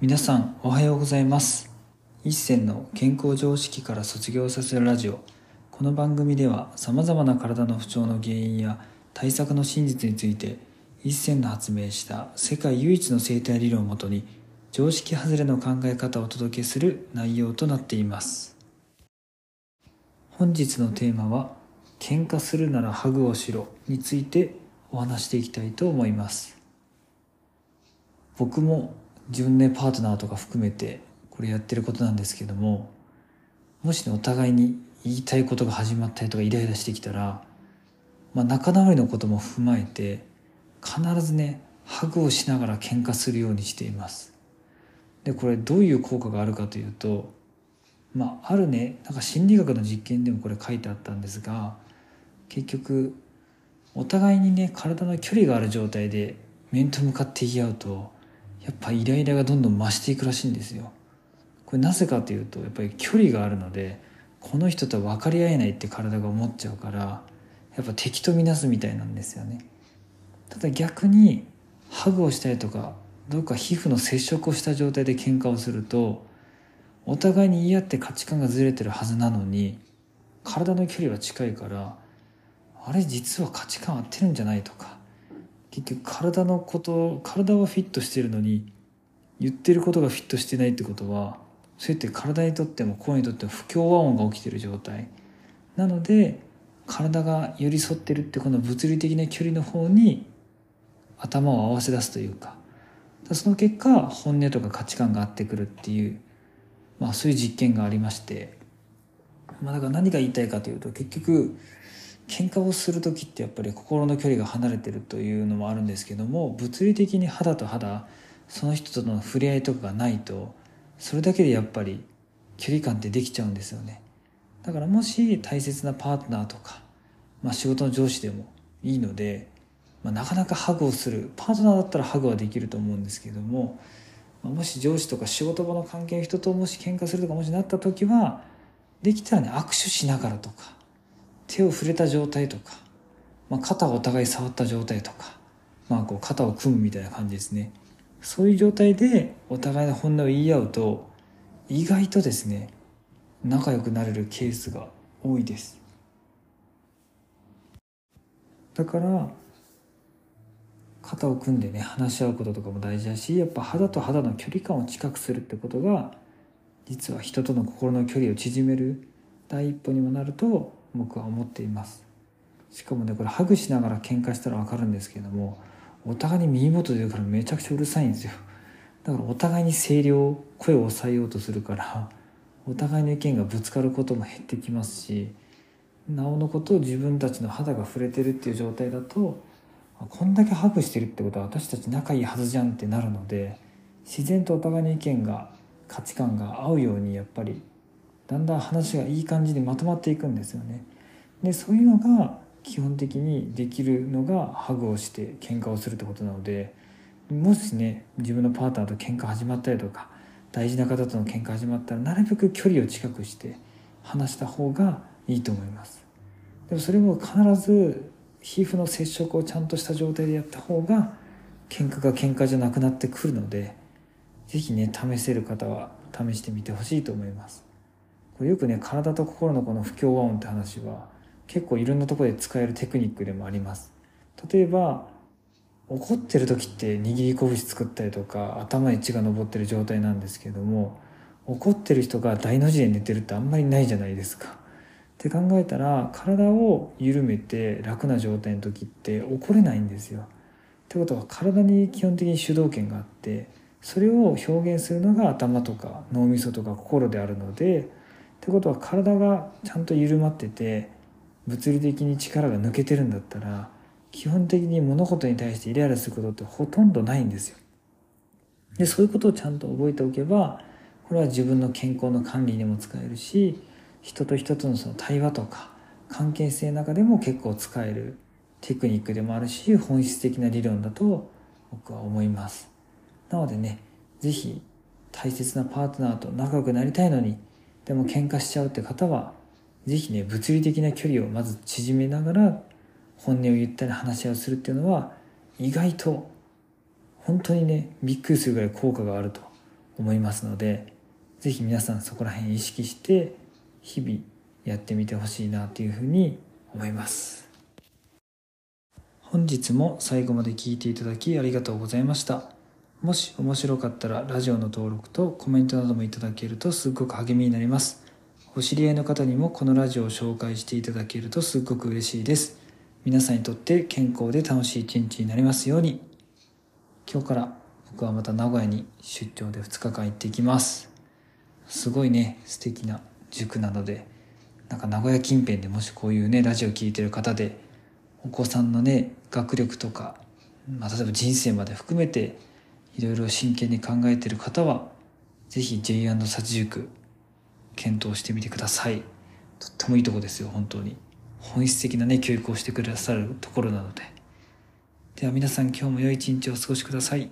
皆さんおはようございます。一銭の健康常識から卒業させるラジオ。この番組ではさまざまな体の不調の原因や対策の真実について一銭の発明した世界唯一の生態理論をもとに常識外れの考え方をお届けする内容となっています。本日のテーマは喧嘩するならハグをしろについてお話していきたいと思います。僕も自分でパートナーとか含めてこれやってることなんですけどももしねお互いに言いたいことが始まったりとかイライラしてきたら、まあ、仲直りのことも踏まえて必ずねハグをしながら喧嘩するようにしています。でこれどういう効果があるかというとまああるねなんか心理学の実験でもこれ書いてあったんですが結局お互いにね体の距離がある状態で面と向かって言い合うとやっぱイライラがどんどん増していくらしいんですよ。これなぜかというとやっぱり距離があるのでこの人と分かり合えないって体が思っちゃうからやっぱ敵とみなすみたいなんですよね。ただ逆にハグをしたりとかどうか皮膚の接触をした状態で喧嘩をするとお互いに言い合って価値観がずれてるはずなのに体の距離は近いからあれ実は価値観合ってるんじゃないとか結局体のこと体はフィットしてるのに言ってることがフィットしてないってことはそうやって体にとっても声にとっても不協和音が起きてる状態。なので体が寄り添ってるってこの物理的な距離の方に頭を合わせ出すというか。その結果本音とか価値観が合ってくるっていう、まあ、そういう実験がありまして、まあ、だから何が言いたいかというと結局喧嘩をする時ってやっぱり心の距離が離れてるというのもあるんですけども物理的に肌と肌その人との触れ合いとかがないとそれだけでやっぱり距離感ってできちゃうんですよね。だからもし大切なパートナーとか、まあ、仕事の上司でもいいので、まあ、なかなかハグをするパートナーだったらハグはできると思うんですけども、まあ、もし上司とか仕事場の関係の人ともし喧嘩するとかもしなった時はできたらね握手しながらとか手を触れた状態とか、まあ、肩をお互い触った状態とか、まあ、こう肩を組むみたいな感じですね。そういう状態でお互いの本音を言い合うと意外とですね仲良くなれるケースが多いです。だから肩を組んでね話し合うこととかも大事だしやっぱ肌と肌の距離感を近くするってことが実は人との心の距離を縮める第一歩にもなると僕は思っています。しかもねこれハグしながら喧嘩したら分かるんですけれどもお互いに耳元で言うからめちゃくちゃうるさいんですよ。だからお互いに声量声を抑えようとするからお互いの意見がぶつかることも減ってきますしなおのことを自分たちの肌が触れてるっていう状態だとこんだけハグしてるってことは私たち仲いいはずじゃんってなるので自然とお互いの意見が価値観が合うようにやっぱりだんだん話がいい感じにまとまっていくんですよね。でそういうのが基本的にできるのがハグをして喧嘩をするってことなのでもしね自分のパートナーと喧嘩始まったりとか大事な方との喧嘩始まったらなるべく距離を近くして話した方がいいと思いますでもそれも必ず皮膚の接触をちゃんとした状態でやった方が喧嘩が喧嘩じゃなくなってくるので是非ね試せる方は試してみてほしいと思いますよくね体と心のこの不協和音って話は結構いろんなところで使えるテクニックでもあります例えば怒ってる時って握り拳作ったりとか頭に血が上ってる状態なんですけども怒ってる人が大の字で寝てるってあんまりないじゃないですか。って考えたら体を緩めて楽な状態の時って怒れないんですよ。ってことは体に基本的に主導権があってそれを表現するのが頭とか脳みそとか心であるのでってことは体がちゃんと緩まってて物理的に力が抜けてるんだったら基本的に物事に対してイライラすることってほとんどないんですよ。でそういうことをちゃんと覚えておけばこれは自分の健康の管理にも使えるし人と人とのその対話とか関係性の中でも結構使えるテクニックでもあるし本質的な理論だと僕は思います。なのでね是非大切なパートナーと仲良くなりたいのにでも喧嘩しちゃうって方は是非ね物理的な距離をまず縮めながら本音を言ったり話し合いをするっていうのは意外と本当にねびっくりするぐらい効果があると思いますので是非皆さんそこら辺意識して日々やってみてほしいなというふうに思います。本日も最後まで聞いていただきありがとうございました。もし面白かったらラジオの登録とコメントなどもいただけるとすっごく励みになります。お知り合いの方にもこのラジオを紹介していただけるとすっごく嬉しいです。皆さんにとって健康で楽しい一日になりますように。今日から僕はまた名古屋に出張で2日間行っていきます。すごいね素敵な塾なのでなんか名古屋近辺でもしこういうねラジオ聴いてる方でお子さんのね学力とか、まあ、例えば人生まで含めていろいろ真剣に考えてる方はぜひ J& 殺塾検討してみてください。とってもいいとこですよ本当に。本質的なね教育をしてくださるところなので。では皆さん今日も良い一日をお過ごしください。